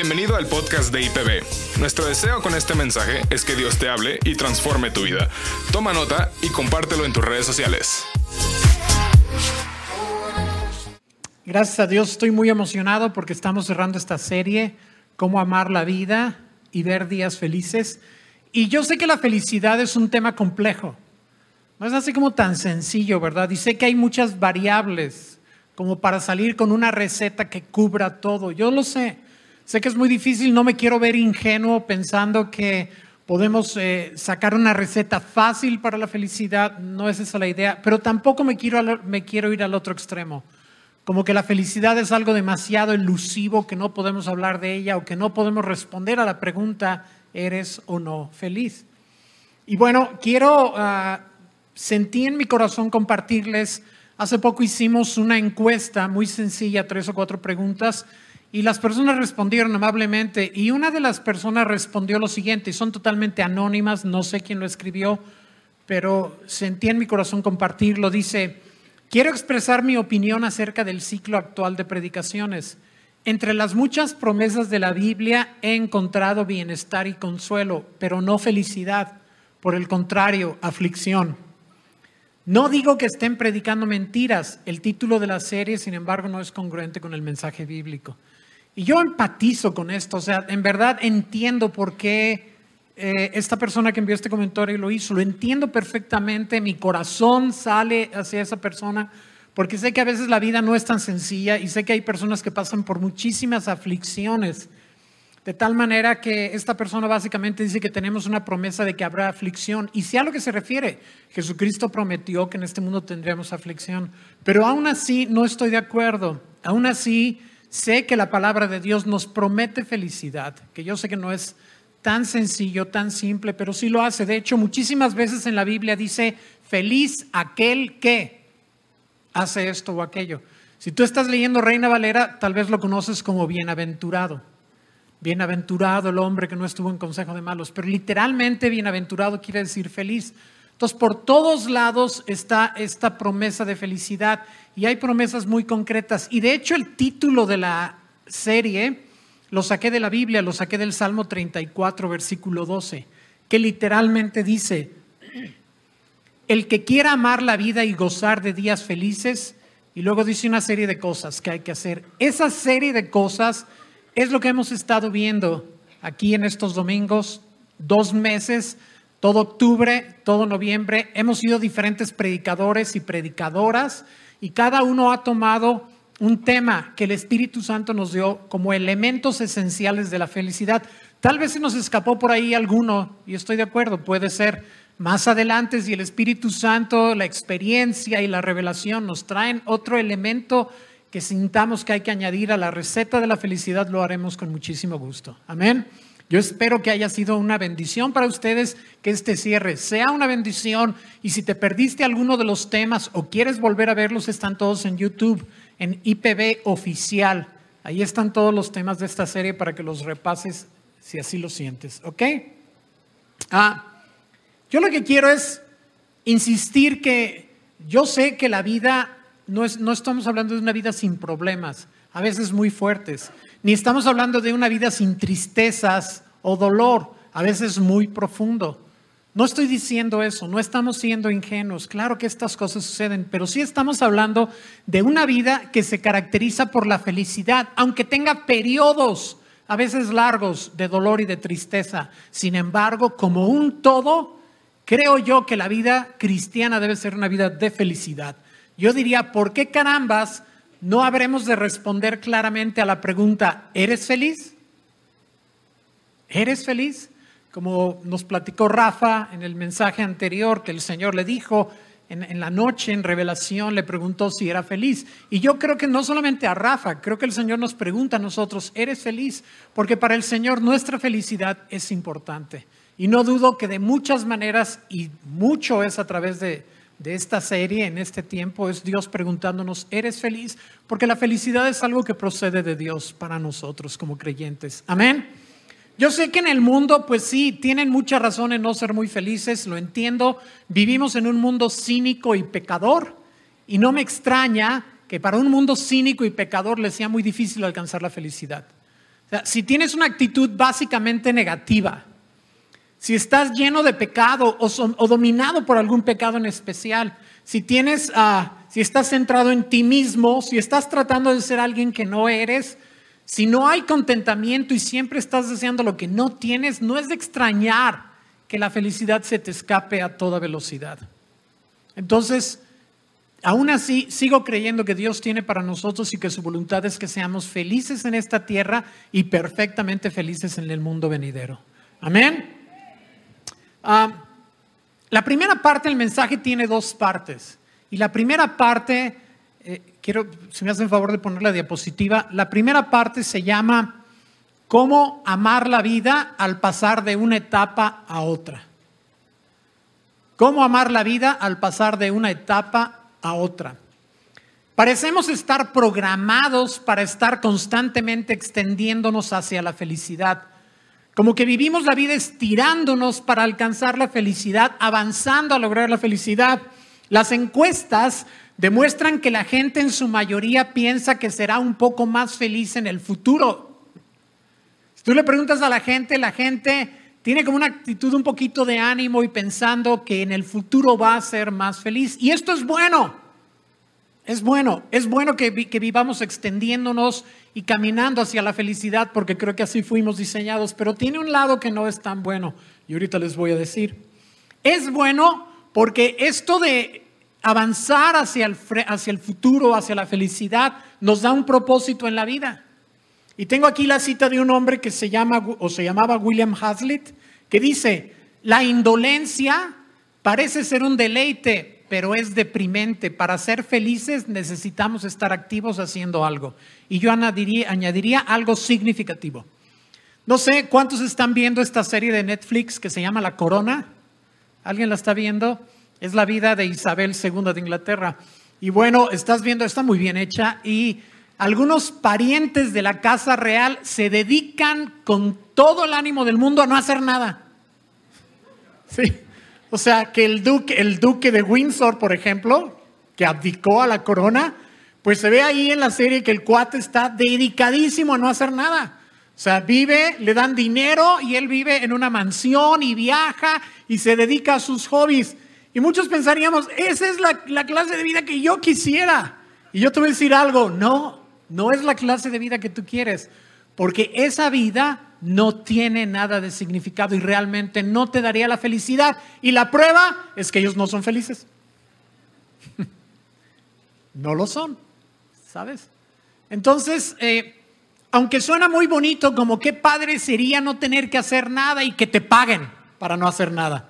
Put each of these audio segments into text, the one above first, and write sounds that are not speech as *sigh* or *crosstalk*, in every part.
Bienvenido al podcast de IPB. Nuestro deseo con este mensaje es que Dios te hable y transforme tu vida. Toma nota y compártelo en tus redes sociales. Gracias a Dios estoy muy emocionado porque estamos cerrando esta serie, Cómo amar la vida y ver días felices. Y yo sé que la felicidad es un tema complejo. No es así como tan sencillo, ¿verdad? Y sé que hay muchas variables como para salir con una receta que cubra todo. Yo lo sé. Sé que es muy difícil, no me quiero ver ingenuo pensando que podemos eh, sacar una receta fácil para la felicidad, no es esa la idea, pero tampoco me quiero, me quiero ir al otro extremo, como que la felicidad es algo demasiado elusivo, que no podemos hablar de ella o que no podemos responder a la pregunta, ¿eres o no feliz? Y bueno, quiero, uh, sentí en mi corazón compartirles, hace poco hicimos una encuesta muy sencilla, tres o cuatro preguntas, y las personas respondieron amablemente y una de las personas respondió lo siguiente, y son totalmente anónimas, no sé quién lo escribió, pero sentí en mi corazón compartirlo. Dice, quiero expresar mi opinión acerca del ciclo actual de predicaciones. Entre las muchas promesas de la Biblia he encontrado bienestar y consuelo, pero no felicidad, por el contrario, aflicción. No digo que estén predicando mentiras, el título de la serie, sin embargo, no es congruente con el mensaje bíblico. Y yo empatizo con esto, o sea, en verdad entiendo por qué eh, esta persona que envió este comentario lo hizo, lo entiendo perfectamente, mi corazón sale hacia esa persona, porque sé que a veces la vida no es tan sencilla y sé que hay personas que pasan por muchísimas aflicciones, de tal manera que esta persona básicamente dice que tenemos una promesa de que habrá aflicción. Y si a lo que se refiere, Jesucristo prometió que en este mundo tendríamos aflicción, pero aún así no estoy de acuerdo, aún así sé que la palabra de Dios nos promete felicidad, que yo sé que no es tan sencillo, tan simple, pero sí lo hace. De hecho, muchísimas veces en la Biblia dice, feliz aquel que hace esto o aquello. Si tú estás leyendo Reina Valera, tal vez lo conoces como bienaventurado. Bienaventurado el hombre que no estuvo en consejo de malos, pero literalmente bienaventurado quiere decir feliz. Entonces, por todos lados está esta promesa de felicidad y hay promesas muy concretas. Y de hecho, el título de la serie lo saqué de la Biblia, lo saqué del Salmo 34, versículo 12, que literalmente dice, el que quiera amar la vida y gozar de días felices, y luego dice una serie de cosas que hay que hacer. Esa serie de cosas es lo que hemos estado viendo aquí en estos domingos, dos meses todo octubre, todo noviembre, hemos sido diferentes predicadores y predicadoras y cada uno ha tomado un tema que el Espíritu Santo nos dio como elementos esenciales de la felicidad. Tal vez se nos escapó por ahí alguno, y estoy de acuerdo, puede ser más adelante si el Espíritu Santo, la experiencia y la revelación nos traen otro elemento que sintamos que hay que añadir a la receta de la felicidad, lo haremos con muchísimo gusto. Amén. Yo espero que haya sido una bendición para ustedes que este cierre sea una bendición y si te perdiste alguno de los temas o quieres volver a verlos, están todos en YouTube, en IPB oficial. Ahí están todos los temas de esta serie para que los repases si así lo sientes, ¿ok? Ah, yo lo que quiero es insistir que yo sé que la vida, no, es, no estamos hablando de una vida sin problemas, a veces muy fuertes ni estamos hablando de una vida sin tristezas o dolor, a veces muy profundo. No estoy diciendo eso, no estamos siendo ingenuos. Claro que estas cosas suceden, pero sí estamos hablando de una vida que se caracteriza por la felicidad, aunque tenga periodos a veces largos de dolor y de tristeza. Sin embargo, como un todo, creo yo que la vida cristiana debe ser una vida de felicidad. Yo diría, ¿por qué carambas no habremos de responder claramente a la pregunta, ¿eres feliz? ¿Eres feliz? Como nos platicó Rafa en el mensaje anterior que el Señor le dijo en, la noche en revelación, le preguntó si era feliz. Y yo creo que no solamente a Rafa, creo que el Señor nos pregunta a nosotros, ¿eres feliz? Porque para el Señor nuestra felicidad es importante. Y no dudo que de muchas maneras, y mucho es a través de, de esta serie en este tiempo es Dios preguntándonos, ¿eres feliz? Porque la felicidad es algo que procede de Dios para nosotros como creyentes. Amén. Yo sé que en el mundo, pues sí, tienen mucha razón en no ser muy felices, lo entiendo. Vivimos en un mundo cínico y pecador y no me extraña que para un mundo cínico y pecador les sea muy difícil alcanzar la felicidad. si tienes una actitud básicamente negativa, si estás lleno de pecado o, dominado por algún pecado en especial, si tienes, uh, si estás centrado en ti mismo, si estás tratando de ser alguien que no eres, si no hay contentamiento y siempre estás deseando lo que no tienes, no es de extrañar que la felicidad se te escape a toda velocidad. Entonces, aún así, sigo creyendo que Dios tiene para nosotros y que su voluntad es que seamos felices en esta tierra y perfectamente felices en el mundo venidero. Amén. Ah, la primera parte del mensaje tiene dos partes. Y la primera parte eh, quiero, si me hacen favor de poner la diapositiva, la primera parte se llama cómo amar la vida al pasar de una etapa a otra. Cómo amar la vida al pasar de una etapa a otra. Parecemos estar programados para estar constantemente extendiéndonos hacia la felicidad. Como que vivimos la vida estirándonos para alcanzar la felicidad, avanzando a lograr la felicidad. Las encuestas demuestran que la gente en su mayoría piensa que será un poco más feliz en el futuro. Si tú le preguntas a la gente, la gente tiene como una actitud un poquito de ánimo y pensando que en el futuro va a ser más feliz. Y esto es bueno. Es bueno, es bueno que, vivamos extendiéndonos y caminando hacia la felicidad porque creo que así fuimos diseñados, pero tiene un lado que no es tan bueno y ahorita les voy a decir. Es bueno porque esto de avanzar hacia el, hacia el futuro, hacia la felicidad, nos da un propósito en la vida. Y tengo aquí la cita de un hombre que se llama o se llamaba William Hazlitt, que dice, la indolencia parece ser un deleite, pero es deprimente. Para ser felices necesitamos estar activos haciendo algo. Y yo añadiría, algo significativo. No sé cuántos están viendo esta serie de Netflix que se llama La Corona. ¿Alguien la está viendo? Es la vida de Isabel II de Inglaterra. Y bueno, estás viendo, está muy bien hecha y algunos parientes de la Casa Real se dedican con todo el ánimo del mundo a no hacer nada. Sí. O sea, que el duque, el duque de Windsor, por ejemplo, que abdicó a la corona, pues se ve ahí en la serie que el cuate está dedicadísimo a no hacer nada. O sea, vive, le dan dinero y él vive en una mansión y viaja y se dedica a sus hobbies. Y muchos pensaríamos, esa es la, clase de vida que yo quisiera. Y yo te voy a decir algo, no, no es la clase de vida que tú quieres, porque esa vida no tiene nada de significado y realmente no te daría la felicidad. Y la prueba es que ellos no son felices. *laughs* no lo son, ¿sabes? Entonces, eh, aunque suena muy bonito, como qué padre sería no tener que hacer nada y que te paguen para no hacer nada.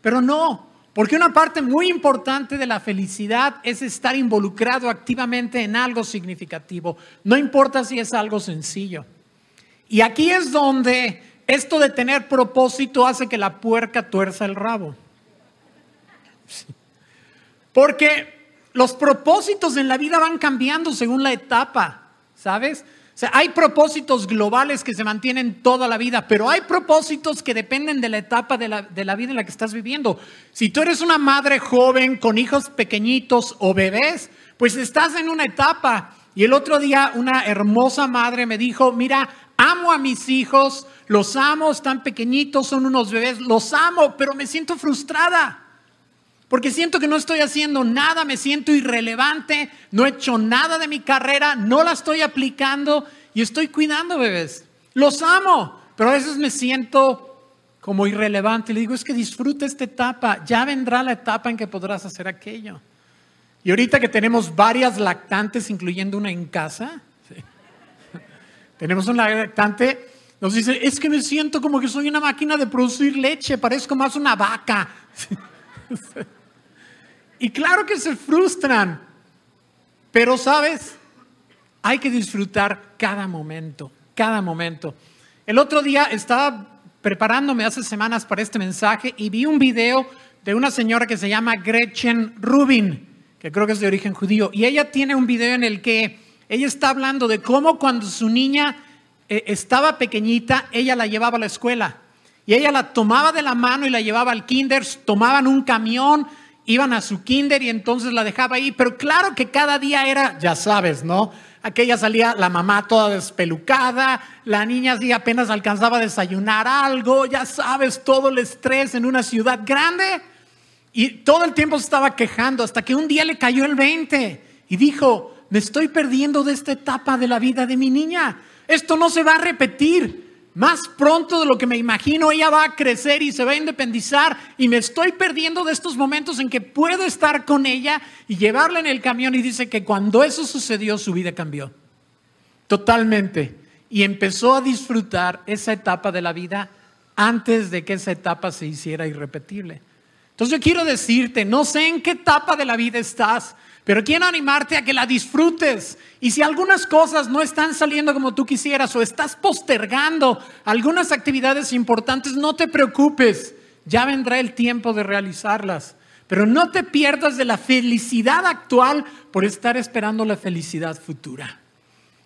Pero no, porque una parte muy importante de la felicidad es estar involucrado activamente en algo significativo. No importa si es algo sencillo. Y aquí es donde esto de tener propósito hace que la puerca tuerza el rabo. Porque los propósitos en la vida van cambiando según la etapa, ¿sabes? O sea, hay propósitos globales que se mantienen toda la vida, pero hay propósitos que dependen de la etapa de la, vida en la que estás viviendo. Si tú eres una madre joven con hijos pequeñitos o bebés, pues estás en una etapa. Y el otro día una hermosa madre me dijo, mira, amo a mis hijos, los amo, están pequeñitos, son unos bebés, los amo, pero me siento frustrada. Porque siento que no estoy haciendo nada, me siento irrelevante, no he hecho nada de mi carrera, no la estoy aplicando y estoy cuidando bebés. Los amo, pero a veces me siento como irrelevante. Le digo, es que disfruta esta etapa, ya vendrá la etapa en que podrás hacer aquello. Y ahorita que tenemos varias lactantes, incluyendo una en casa, tenemos una lactante, nos dice, es que me siento como que soy una máquina de producir leche, parezco más una vaca. *laughs* Y claro que se frustran, pero sabes, hay que disfrutar cada momento, cada momento. El otro día estaba preparándome hace semanas para este mensaje y vi un video de una señora que se llama Gretchen Rubin, que creo que es de origen judío, y ella tiene un video en el que ella está hablando de cómo cuando su niña eh, estaba pequeñita, ella la llevaba a la escuela. Y ella la tomaba de la mano y la llevaba al kinder, tomaban un camión iban a su kinder y entonces la dejaba ahí, pero claro que cada día era, ya sabes, ¿no? Aquella salía la mamá toda despelucada, la niña así apenas alcanzaba a desayunar algo, ya sabes, todo el estrés en una ciudad grande. Y todo el tiempo se estaba quejando hasta que un día le cayó el 20 y dijo, me estoy perdiendo de esta etapa de la vida de mi niña. Esto no se va a repetir. Más pronto de lo que me imagino, ella va a crecer y se va a independizar y me estoy perdiendo de estos momentos en que puedo estar con ella y llevarla en el camión y dice que cuando eso sucedió su vida cambió. Totalmente. Y empezó a disfrutar esa etapa de la vida antes de que esa etapa se hiciera irrepetible. Entonces yo quiero decirte, no sé en qué etapa de la vida estás, pero quiero animarte a que la disfrutes. Y si algunas cosas no están saliendo como tú quisieras o estás postergando algunas actividades importantes, no te preocupes. Ya vendrá el tiempo de realizarlas. Pero no te pierdas de la felicidad actual por estar esperando la felicidad futura.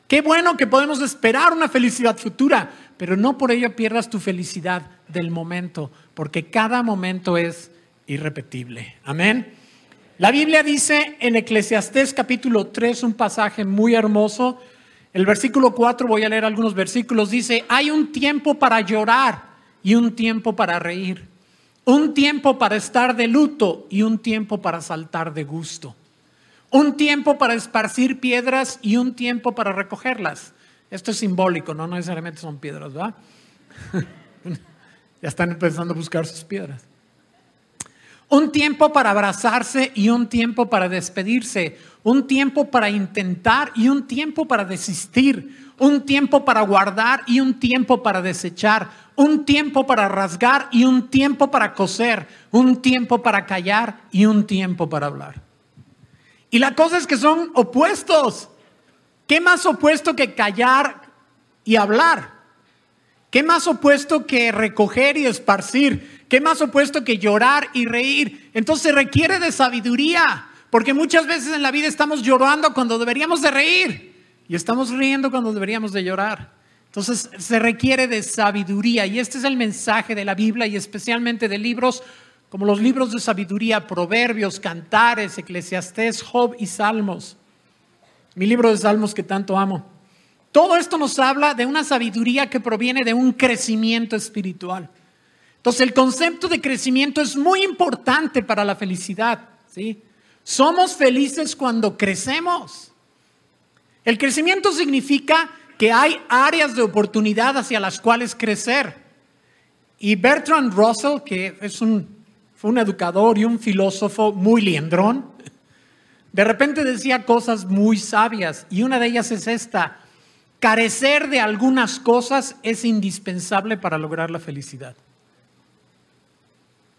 Qué bueno que podemos esperar una felicidad futura, pero no por ello pierdas tu felicidad del momento, porque cada momento es irrepetible. Amén. La Biblia dice en Eclesiastés capítulo 3 un pasaje muy hermoso. El versículo 4, voy a leer algunos versículos, dice, hay un tiempo para llorar y un tiempo para reír, un tiempo para estar de luto y un tiempo para saltar de gusto, un tiempo para esparcir piedras y un tiempo para recogerlas. Esto es simbólico, no, no necesariamente son piedras, ¿va? *laughs* ya están empezando a buscar sus piedras. Un tiempo para abrazarse y un tiempo para despedirse. Un tiempo para intentar y un tiempo para desistir. Un tiempo para guardar y un tiempo para desechar. Un tiempo para rasgar y un tiempo para coser. Un tiempo para callar y un tiempo para hablar. Y la cosa es que son opuestos. ¿Qué más opuesto que callar y hablar? ¿Qué más opuesto que recoger y esparcir? ¿Qué más opuesto que llorar y reír? Entonces requiere de sabiduría, porque muchas veces en la vida estamos llorando cuando deberíamos de reír y estamos riendo cuando deberíamos de llorar. Entonces se requiere de sabiduría y este es el mensaje de la Biblia y especialmente de libros como los libros de sabiduría, Proverbios, Cantares, Eclesiastés, Job y Salmos. Mi libro de Salmos que tanto amo. Todo esto nos habla de una sabiduría que proviene de un crecimiento espiritual. Entonces el concepto de crecimiento es muy importante para la felicidad. ¿sí? Somos felices cuando crecemos. El crecimiento significa que hay áreas de oportunidad hacia las cuales crecer. Y Bertrand Russell, que es un, fue un educador y un filósofo muy liendrón, de repente decía cosas muy sabias y una de ellas es esta, carecer de algunas cosas es indispensable para lograr la felicidad.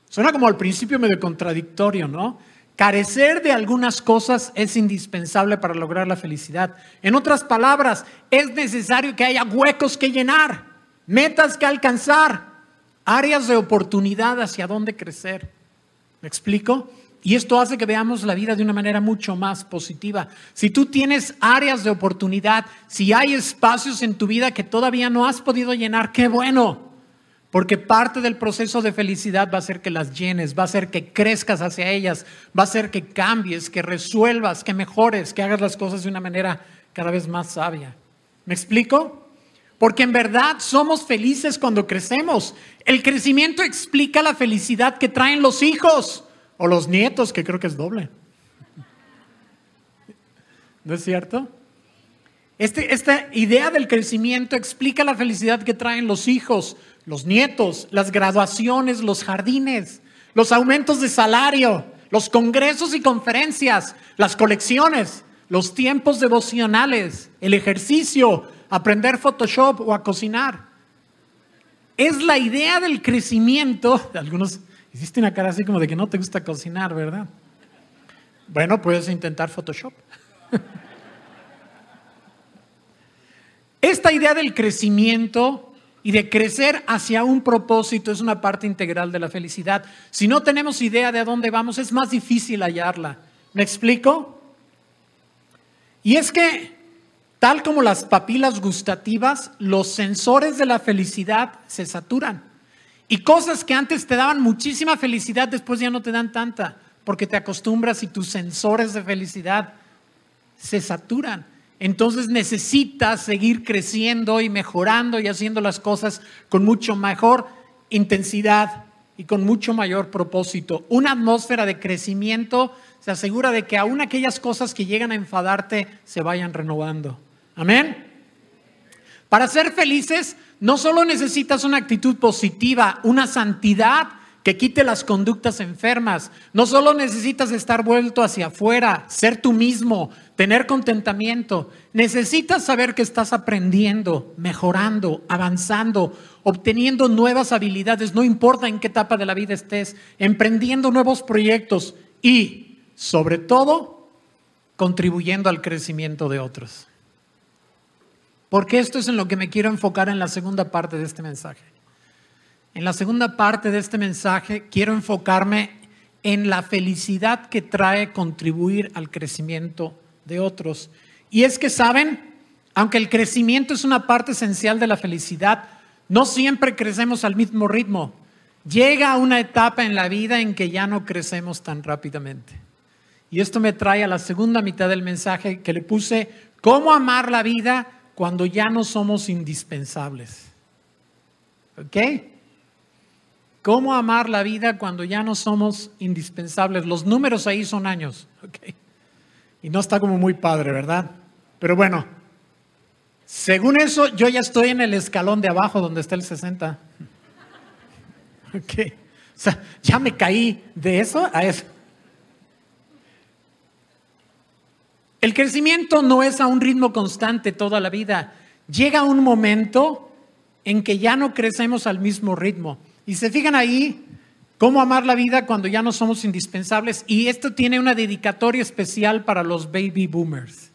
Suena como al principio medio contradictorio, ¿no? Carecer de algunas cosas es indispensable para lograr la felicidad. En otras palabras, es necesario que haya huecos que llenar, metas que alcanzar, áreas de oportunidad hacia dónde crecer. ¿Me explico? Y esto hace que veamos la vida de una manera mucho más positiva. Si tú tienes áreas de oportunidad, si hay espacios en tu vida que todavía no has podido llenar, qué bueno. Porque parte del proceso de felicidad va a ser que las llenes, va a ser que crezcas hacia ellas, va a ser que cambies, que resuelvas, que mejores, que hagas las cosas de una manera cada vez más sabia. ¿Me explico? Porque en verdad somos felices cuando crecemos. El crecimiento explica la felicidad que traen los hijos o los nietos, que creo que es doble. ¿No es cierto? Este, esta idea del crecimiento explica la felicidad que traen los hijos, los nietos, las graduaciones, los jardines, los aumentos de salario, los congresos y conferencias, las colecciones, los tiempos devocionales, el ejercicio, aprender Photoshop o a cocinar. Es la idea del crecimiento. *laughs* Algunos hiciste una cara así como de que no te gusta cocinar, ¿verdad? Bueno, puedes intentar Photoshop. *laughs* Esta idea del crecimiento y de crecer hacia un propósito es una parte integral de la felicidad. Si no tenemos idea de a dónde vamos, es más difícil hallarla. ¿Me explico? Y es que, tal como las papilas gustativas, los sensores de la felicidad se saturan. Y cosas que antes te daban muchísima felicidad, después ya no te dan tanta. porque te acostumbras y tus sensores de felicidad se saturan. Entonces necesitas seguir creciendo y mejorando y haciendo las cosas con mucho mejor intensidad y con mucho mayor propósito. Una atmósfera de crecimiento se asegura de que aún aquellas cosas que llegan a enfadarte se vayan renovando. Amén. Para ser felices no solo necesitas una actitud positiva, una santidad que quite las conductas enfermas. No solo necesitas estar vuelto hacia afuera, ser tú mismo, tener contentamiento. Necesitas saber que estás aprendiendo, mejorando, avanzando, obteniendo nuevas habilidades, no importa en qué etapa de la vida estés, emprendiendo nuevos proyectos y, sobre todo, contribuyendo al crecimiento de otros. Porque esto es en lo que me quiero enfocar en la segunda parte de este mensaje. En la segunda parte de este mensaje quiero enfocarme en la felicidad que trae contribuir al crecimiento de otros. Y es que, ¿saben? Aunque el crecimiento es una parte esencial de la felicidad, no siempre crecemos al mismo ritmo. Llega una etapa en la vida en que ya no crecemos tan rápidamente. Y esto me trae a la segunda mitad del mensaje que le puse, ¿cómo amar la vida cuando ya no somos indispensables? ¿Ok? ¿Cómo amar la vida cuando ya no somos indispensables? Los números ahí son años. *laughs* ¿ok? Y no está como muy padre, ¿verdad? Pero bueno, según eso, yo ya estoy en el escalón de abajo donde está el 60. *laughs* ¿Ok? O sea, ya me caí de eso a eso. El crecimiento no es a un ritmo constante toda la vida. Llega un momento en que ya no crecemos al mismo ritmo. Y se fijan ahí cómo amar la vida cuando ya no somos indispensables. Y esto tiene una dedicatoria especial para los baby boomers.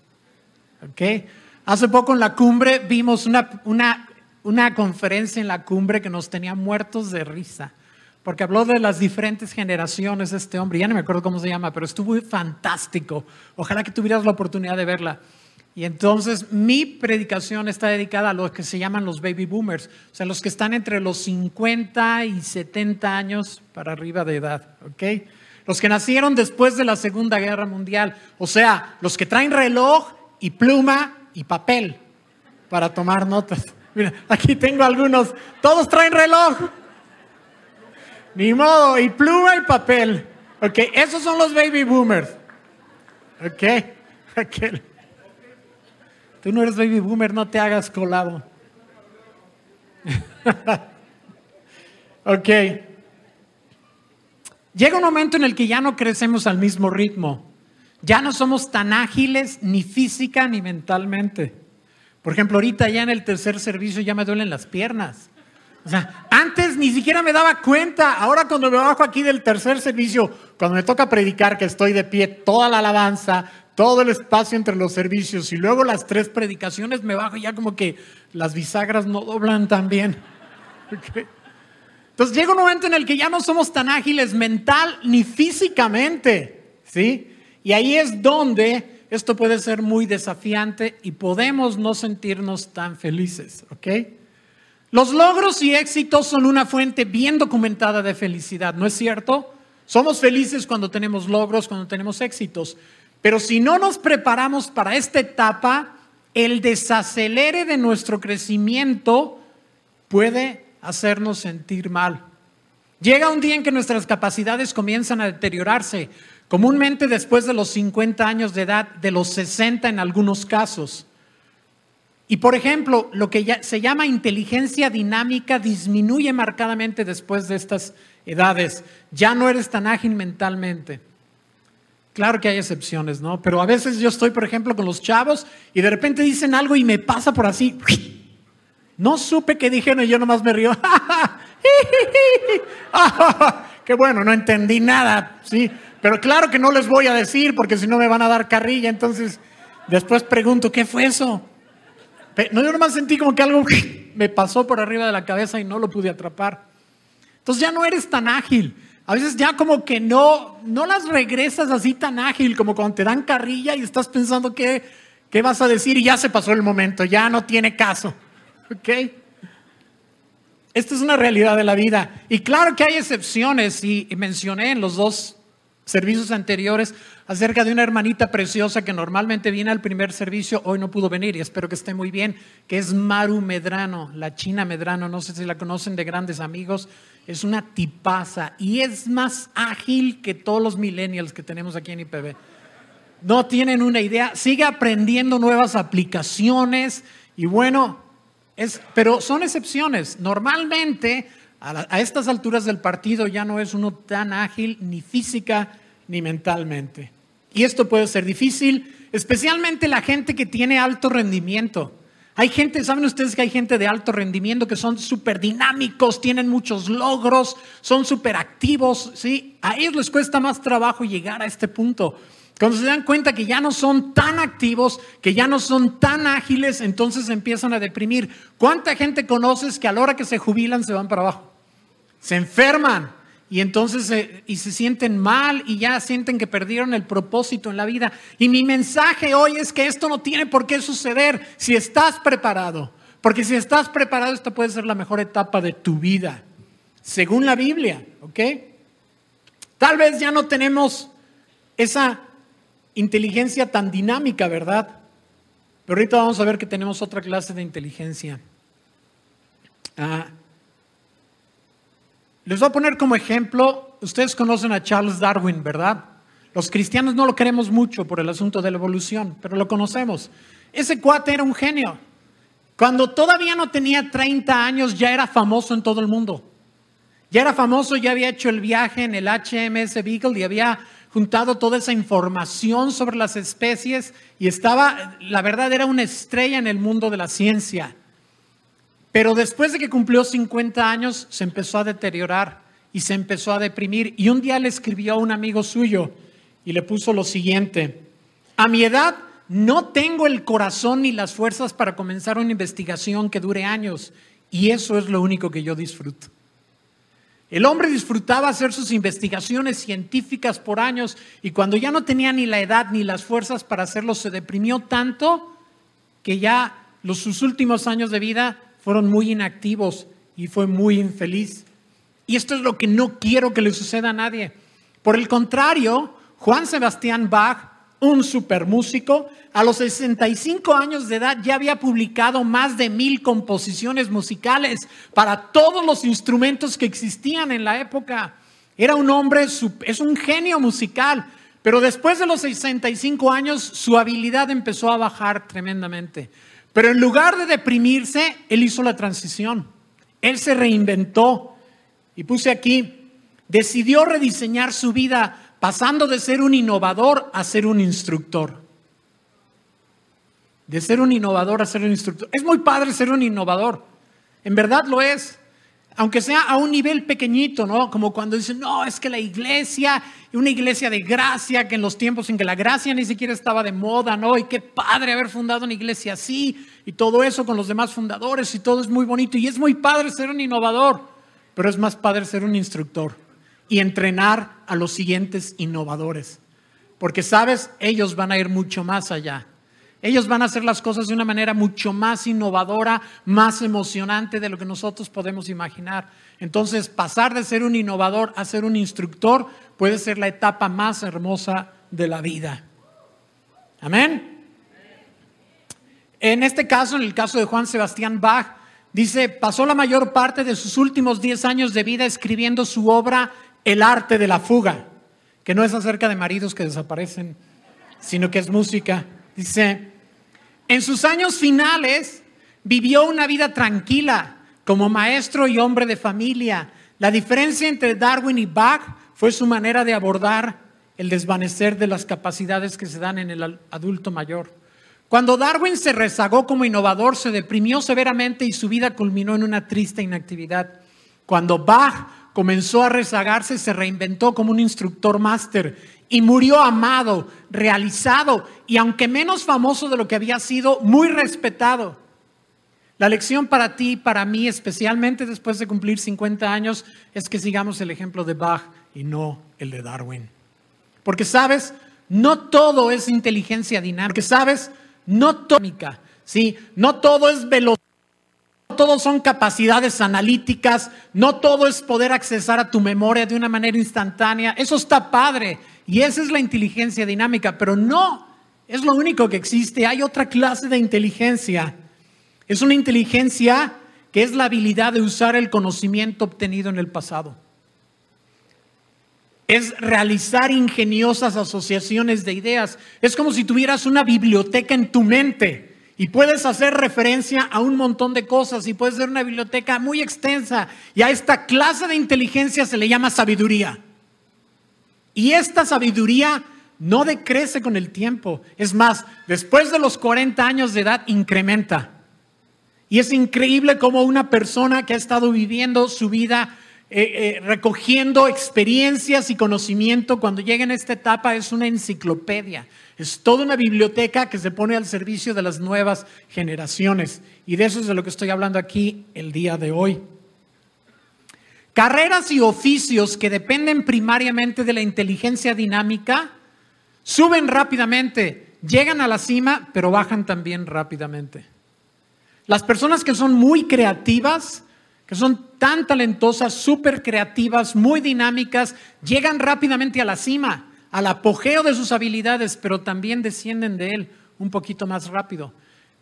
¿Ok? Hace poco en la cumbre vimos una, una, una conferencia en la cumbre que nos tenía muertos de risa. Porque habló de las diferentes generaciones de este hombre. Ya no me acuerdo cómo se llama, pero estuvo fantástico. Ojalá que tuvieras la oportunidad de verla. Y entonces mi predicación está dedicada a los que se llaman los baby boomers, o sea, los que están entre los 50 y 70 años para arriba de edad, ¿ok? Los que nacieron después de la Segunda Guerra Mundial, o sea, los que traen reloj y pluma y papel para tomar notas. Mira, aquí tengo algunos, todos traen reloj. Ni modo, y pluma y papel. Ok, esos son los baby boomers. Ok, *laughs* ok. Tú no eres baby boomer, no te hagas colado. ok. Llega un momento en el que ya no crecemos al mismo ritmo. Ya no somos tan ágiles ni física ni mentalmente. Por ejemplo, ahorita ya en el tercer servicio ya me duelen las piernas. O sea, antes ni siquiera me daba cuenta. Ahora cuando me bajo aquí del tercer servicio, cuando me toca predicar que estoy de pie, toda la alabanza, todo el espacio entre los servicios y luego las tres predicaciones me bajo ya como que las bisagras no doblan tan bien. *laughs* Entonces llega un momento en el que ya no somos tan ágiles mental ni físicamente, ¿sí? Y ahí es donde esto puede ser muy desafiante y podemos no sentirnos tan felices, ¿ok? Los logros y éxitos son una fuente bien documentada de felicidad, ¿no es cierto? Somos felices cuando tenemos logros, cuando tenemos éxitos, pero si no nos preparamos para esta etapa, el desacelere de nuestro crecimiento puede hacernos sentir mal. Llega un día en que nuestras capacidades comienzan a deteriorarse, comúnmente después de los 50 años de edad, de los 60 en algunos casos. Y por ejemplo, lo que se llama inteligencia dinámica disminuye marcadamente después de estas edades. Ya no eres tan ágil mentalmente. Claro que hay excepciones, ¿no? Pero a veces yo estoy, por ejemplo, con los chavos y de repente dicen algo y me pasa por así. No supe qué dijeron y yo nomás me río. *laughs* Qué bueno, no entendí nada, ¿sí? Pero claro que no les voy a decir porque si no me van a dar carrilla. Entonces, después pregunto, ¿qué fue eso? No, yo nomás sentí como que algo *laughs* me pasó por arriba de la cabeza y no lo pude atrapar. Entonces ya no eres tan ágil. A veces ya como que no, no las regresas así tan ágil como cuando te dan carrilla y estás pensando qué, qué vas a decir y ya se pasó el momento, ya no tiene caso. ¿Ok? Esta es una realidad de la vida. Y claro que hay excepciones y mencioné en los dos servicios anteriores acerca de una hermanita preciosa que normalmente viene al primer servicio, hoy no pudo venir y espero que esté muy bien, que es Maru Medrano, la china Medrano, no sé si la conocen de grandes amigos, es una tipaza y es más ágil que todos los millennials que tenemos aquí en IPB. No tienen una idea, sigue aprendiendo nuevas aplicaciones y bueno, es, pero son excepciones. Normalmente a, estas alturas del partido ya no es uno tan ágil ni física ni mentalmente. Y esto puede ser difícil, especialmente la gente que tiene alto rendimiento. Hay gente, ¿saben ustedes que hay gente de alto rendimiento que son súper dinámicos, tienen muchos logros, son súper activos? ¿sí? A ellos les cuesta más trabajo llegar a este punto. Cuando se dan cuenta que ya no son tan activos, que ya no son tan ágiles, entonces empiezan a deprimir. ¿Cuánta gente conoces que a la hora que se jubilan se van para abajo? Se enferman y entonces se, y se sienten mal y ya sienten que perdieron el propósito en la vida. Y mi mensaje hoy es que esto no tiene por qué suceder si estás preparado. Porque si estás preparado, esta puede ser la mejor etapa de tu vida, según la Biblia, ¿ok? Tal vez ya no tenemos esa inteligencia tan dinámica, ¿verdad? Pero ahorita vamos a ver que tenemos otra clase de inteligencia. Ah, les voy a poner como ejemplo, ustedes conocen a Charles Darwin, ¿verdad? Los cristianos no lo queremos mucho por el asunto de la evolución, pero lo conocemos. Ese cuate era un genio. Cuando todavía no tenía 30 años ya era famoso en todo el mundo. Ya era famoso, ya había hecho el viaje en el HMS Beagle y había juntado toda esa información sobre las especies y estaba, la verdad, era una estrella en el mundo de la ciencia. Pero después de que cumplió 50 años, se empezó a deteriorar y se empezó a deprimir. Y un día le escribió a un amigo suyo y le puso lo siguiente, a mi edad no tengo el corazón ni las fuerzas para comenzar una investigación que dure años y eso es lo único que yo disfruto. El hombre disfrutaba hacer sus investigaciones científicas por años y cuando ya no tenía ni la edad ni las fuerzas para hacerlo, se deprimió tanto que ya los, sus últimos años de vida fueron muy inactivos y fue muy infeliz. Y esto es lo que no quiero que le suceda a nadie. Por el contrario, Juan Sebastián Bach un super músico. A los 65 años de edad ya había publicado más de mil composiciones musicales para todos los instrumentos que existían en la época. Era un hombre, es un genio musical, pero después de los 65 años su habilidad empezó a bajar tremendamente. Pero en lugar de deprimirse, él hizo la transición. Él se reinventó. Y puse aquí, decidió rediseñar su vida pasando de ser un innovador a ser un instructor. De ser un innovador a ser un instructor. Es muy padre ser un innovador. En verdad lo es. Aunque sea a un nivel pequeñito, ¿no? Como cuando dicen, no, es que la iglesia, una iglesia de gracia, que en los tiempos en que la gracia ni siquiera estaba de moda, ¿no? Y qué padre haber fundado una iglesia así, y todo eso con los demás fundadores, y todo es muy bonito. Y es muy padre ser un innovador, pero es más padre ser un instructor y entrenar a los siguientes innovadores. Porque sabes, ellos van a ir mucho más allá. Ellos van a hacer las cosas de una manera mucho más innovadora, más emocionante de lo que nosotros podemos imaginar. Entonces, pasar de ser un innovador a ser un instructor puede ser la etapa más hermosa de la vida. Amén. En este caso, en el caso de Juan Sebastián Bach, dice, pasó la mayor parte de sus últimos 10 años de vida escribiendo su obra el arte de la fuga, que no es acerca de maridos que desaparecen, sino que es música. Dice, en sus años finales vivió una vida tranquila como maestro y hombre de familia. La diferencia entre Darwin y Bach fue su manera de abordar el desvanecer de las capacidades que se dan en el adulto mayor. Cuando Darwin se rezagó como innovador, se deprimió severamente y su vida culminó en una triste inactividad. Cuando Bach comenzó a rezagarse, se reinventó como un instructor máster y murió amado, realizado y aunque menos famoso de lo que había sido, muy respetado. La lección para ti y para mí, especialmente después de cumplir 50 años, es que sigamos el ejemplo de Bach y no el de Darwin. Porque sabes, no todo es inteligencia dinámica, porque sabes, no todo, ¿sí? no todo es velocidad todo son capacidades analíticas, no todo es poder accesar a tu memoria de una manera instantánea. Eso está padre Y esa es la inteligencia dinámica, pero no es lo único que existe. Hay otra clase de inteligencia. Es una inteligencia que es la habilidad de usar el conocimiento obtenido en el pasado. Es realizar ingeniosas asociaciones de ideas. Es como si tuvieras una biblioteca en tu mente y puedes hacer referencia a un montón de cosas y puede ser una biblioteca muy extensa. Y a esta clase de inteligencia se le llama sabiduría. Y esta sabiduría no decrece con el tiempo. Es más, después de los 40 años de edad incrementa. Y es increíble cómo una persona que ha estado viviendo su vida eh, eh, recogiendo experiencias y conocimiento, cuando llega en esta etapa es una enciclopedia. Es toda una biblioteca que se pone al servicio de las nuevas generaciones. Y de eso es de lo que estoy hablando aquí el día de hoy. Carreras y oficios que dependen primariamente de la inteligencia dinámica suben rápidamente, llegan a la cima, pero bajan también rápidamente. Las personas que son muy creativas, que son tan talentosas, súper creativas, muy dinámicas, llegan rápidamente a la cima, al apogeo de sus habilidades, pero también descienden de él un poquito más rápido.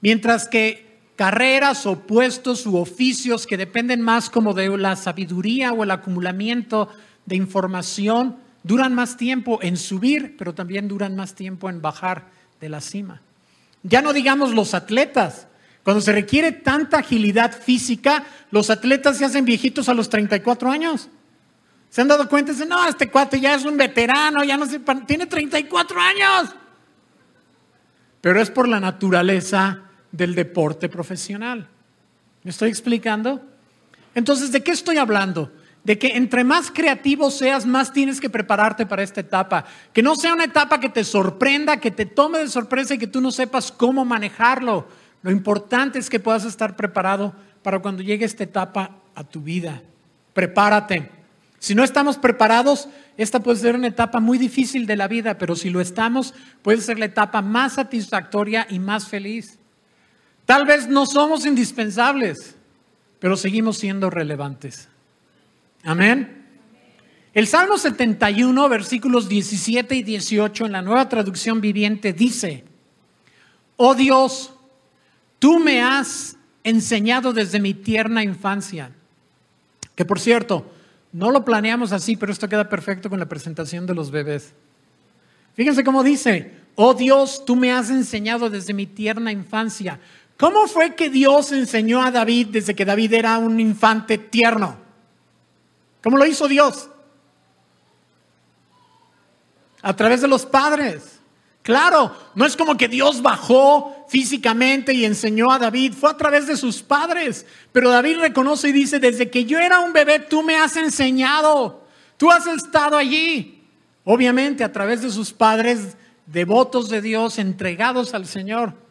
Mientras que carreras o puestos u oficios que dependen más como de la sabiduría o el acumulamiento de información, duran más tiempo en subir, pero también duran más tiempo en bajar de la cima. Ya no digamos los atletas. Cuando se requiere tanta agilidad física, los atletas se hacen viejitos a los 34 años. ¿Se han dado cuenta? Dicen, no, este cuate ya es un veterano, ya no sé, tiene 34 años. Pero es por la naturaleza del deporte profesional. ¿Me estoy explicando? Entonces, ¿de qué estoy hablando? De que entre más creativo seas, más tienes que prepararte para esta etapa. Que no sea una etapa que te sorprenda, que te tome de sorpresa y que tú no sepas cómo manejarlo. Lo importante es que puedas estar preparado para cuando llegue esta etapa a tu vida. Prepárate. Si no estamos preparados, esta puede ser una etapa muy difícil de la vida, pero si lo estamos, puede ser la etapa más satisfactoria y más feliz. Tal vez no somos indispensables, pero seguimos siendo relevantes. Amén. El Salmo 71, versículos 17 y 18 en la nueva traducción viviente dice, oh Dios, tú me has enseñado desde mi tierna infancia, que por cierto, no lo planeamos así, pero esto queda perfecto con la presentación de los bebés. Fíjense cómo dice, oh Dios, tú me has enseñado desde mi tierna infancia. ¿Cómo fue que Dios enseñó a David desde que David era un infante tierno? ¿Cómo lo hizo Dios? A través de los padres. Claro, no es como que Dios bajó físicamente y enseñó a David, fue a través de sus padres. Pero David reconoce y dice, desde que yo era un bebé, tú me has enseñado, tú has estado allí. Obviamente a través de sus padres, devotos de Dios, entregados al Señor.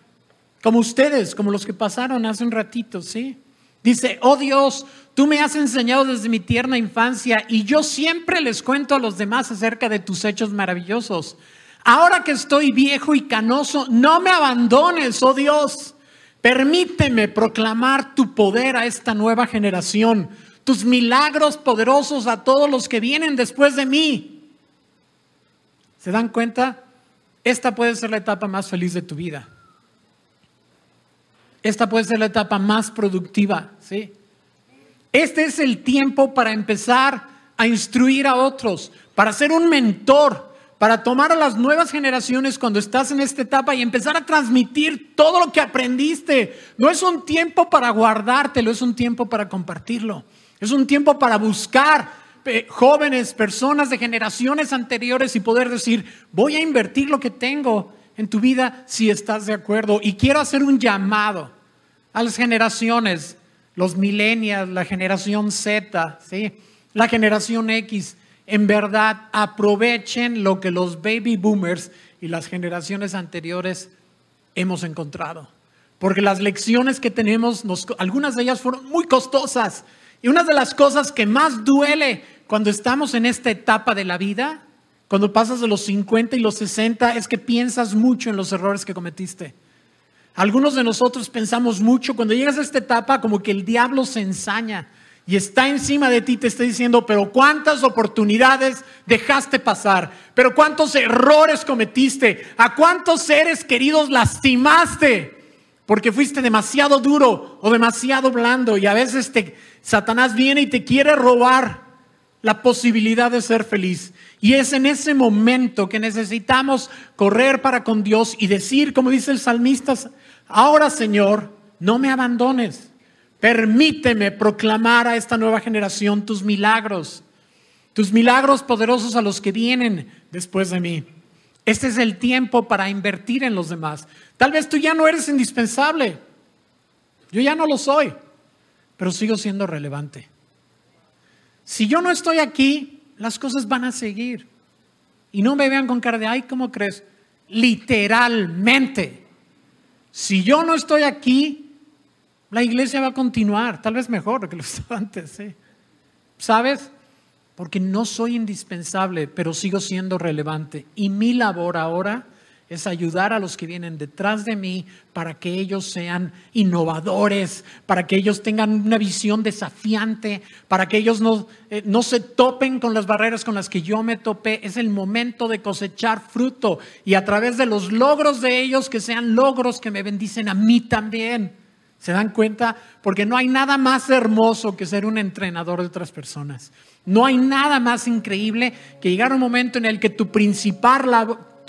Como ustedes, como los que pasaron hace un ratito, ¿sí? Dice, oh Dios, tú me has enseñado desde mi tierna infancia y yo siempre les cuento a los demás acerca de tus hechos maravillosos. Ahora que estoy viejo y canoso, no me abandones, oh Dios. Permíteme proclamar tu poder a esta nueva generación, tus milagros poderosos a todos los que vienen después de mí. ¿Se dan cuenta? Esta puede ser la etapa más feliz de tu vida. Esta puede ser la etapa más productiva, ¿sí? Este es el tiempo para empezar a instruir a otros, para ser un mentor, para tomar a las nuevas generaciones cuando estás en esta etapa y empezar a transmitir todo lo que aprendiste. No es un tiempo para guardártelo, es un tiempo para compartirlo. Es un tiempo para buscar eh, jóvenes, personas de generaciones anteriores y poder decir, voy a invertir lo que tengo en tu vida si estás de acuerdo. Y quiero hacer un llamado a las generaciones, los millennials, la generación Z, ¿sí? la generación X. En verdad, aprovechen lo que los baby boomers y las generaciones anteriores hemos encontrado. Porque las lecciones que tenemos, algunas de ellas fueron muy costosas. Y una de las cosas que más duele cuando estamos en esta etapa de la vida cuando pasas de los 50 y los 60 es que piensas mucho en los errores que cometiste. Algunos de nosotros pensamos mucho, cuando llegas a esta etapa como que el diablo se ensaña y está encima de ti, te está diciendo, pero cuántas oportunidades dejaste pasar, pero cuántos errores cometiste, a cuántos seres queridos lastimaste, porque fuiste demasiado duro o demasiado blando y a veces Satanás viene y te quiere robar la posibilidad de ser feliz. Y es en ese momento que necesitamos correr para con Dios y decir, como dice el salmista, ahora Señor, no me abandones. Permíteme proclamar a esta nueva generación tus milagros, tus milagros poderosos a los que vienen después de mí. Este es el tiempo para invertir en los demás. Tal vez tú ya no eres indispensable. Yo ya no lo soy, pero sigo siendo relevante. Si yo no estoy aquí, las cosas van a seguir. Y no me vean con cara de, ay, ¿cómo crees? Literalmente. Si yo no estoy aquí, la iglesia va a continuar, tal vez mejor que lo *laughs* estaba antes. ¿Sabes? Porque no soy indispensable, pero sigo siendo relevante. Y mi labor ahora es ayudar a los que vienen detrás de mí para que ellos sean innovadores, para que ellos tengan una visión desafiante, para que ellos no, eh, no se topen con las barreras con las que yo me topé. Es el momento de cosechar fruto y a través de los logros de ellos que sean logros que me bendicen a mí también. ¿Se dan cuenta? Porque no hay nada más hermoso que ser un entrenador de otras personas. No hay nada más increíble que llegar a un momento en el que tu principal,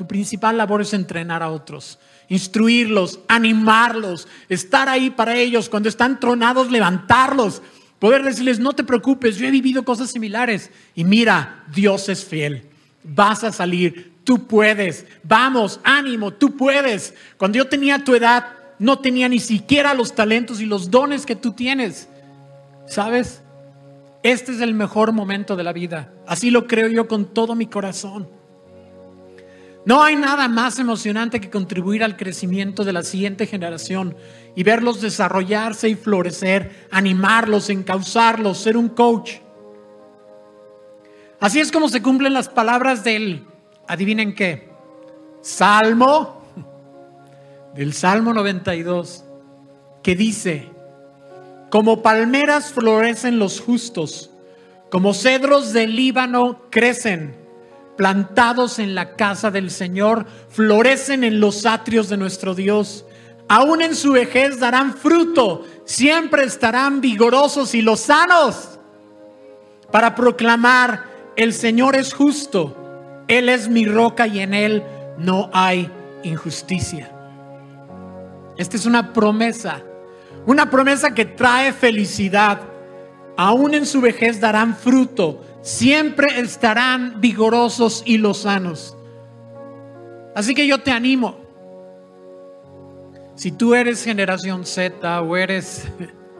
principal labor es entrenar a otros, instruirlos, animarlos, estar ahí para ellos. Cuando están tronados, levantarlos, poder decirles, no te preocupes, yo he vivido cosas similares. Y mira, Dios es fiel. Vas a salir, tú puedes. Vamos, ánimo, tú puedes. Cuando yo tenía tu edad, no tenía ni siquiera los talentos y los dones que tú tienes. ¿Sabes? Este es el mejor momento de la vida. Así lo creo yo con todo mi corazón. No hay nada más emocionante que contribuir al crecimiento de la siguiente generación y verlos desarrollarse y florecer, animarlos, encauzarlos, ser un coach. Así es como se cumplen las palabras del, adivinen qué, Salmo del Salmo 92, que dice, como palmeras florecen los justos, como cedros del Líbano crecen, plantados en la casa del Señor, florecen en los atrios de nuestro Dios. Aún en su vejez darán fruto, siempre estarán vigorosos y lozanos para proclamar, el Señor es justo, Él es mi roca y en Él no hay injusticia. Esta es una promesa, una promesa que trae felicidad. Aún en su vejez darán fruto, siempre estarán vigorosos y lozanos. Así que yo te animo. Si tú eres generación Z o eres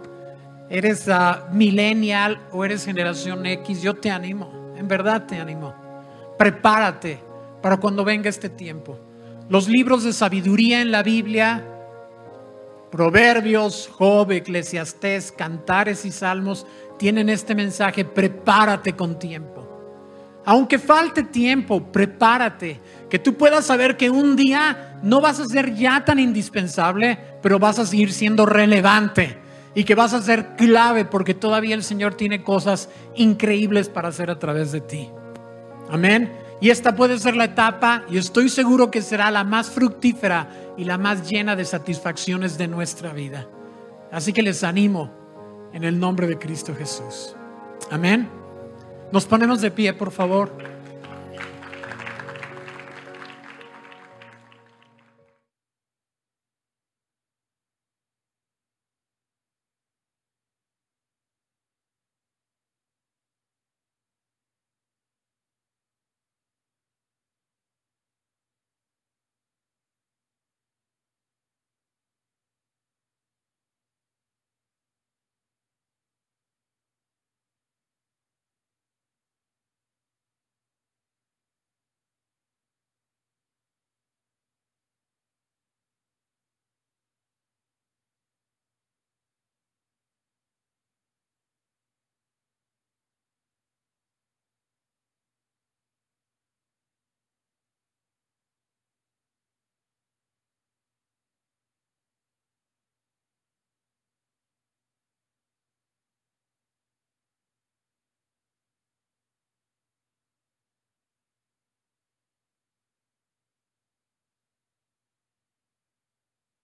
*laughs* eres uh, millennial o eres generación X, yo te animo, en verdad te animo. Prepárate para cuando venga este tiempo. Los libros de sabiduría en la Biblia Proverbios, Job, Eclesiastés, Cantares y Salmos tienen este mensaje, prepárate con tiempo. Aunque falte tiempo, prepárate, que tú puedas saber que un día no vas a ser ya tan indispensable, pero vas a seguir siendo relevante y que vas a ser clave porque todavía el Señor tiene cosas increíbles para hacer a través de ti. Amén. Y esta puede ser la etapa, y estoy seguro que será la más fructífera y la más llena de satisfacciones de nuestra vida. Así que les animo en el nombre de Cristo Jesús. Amén. Nos ponemos de pie, por favor.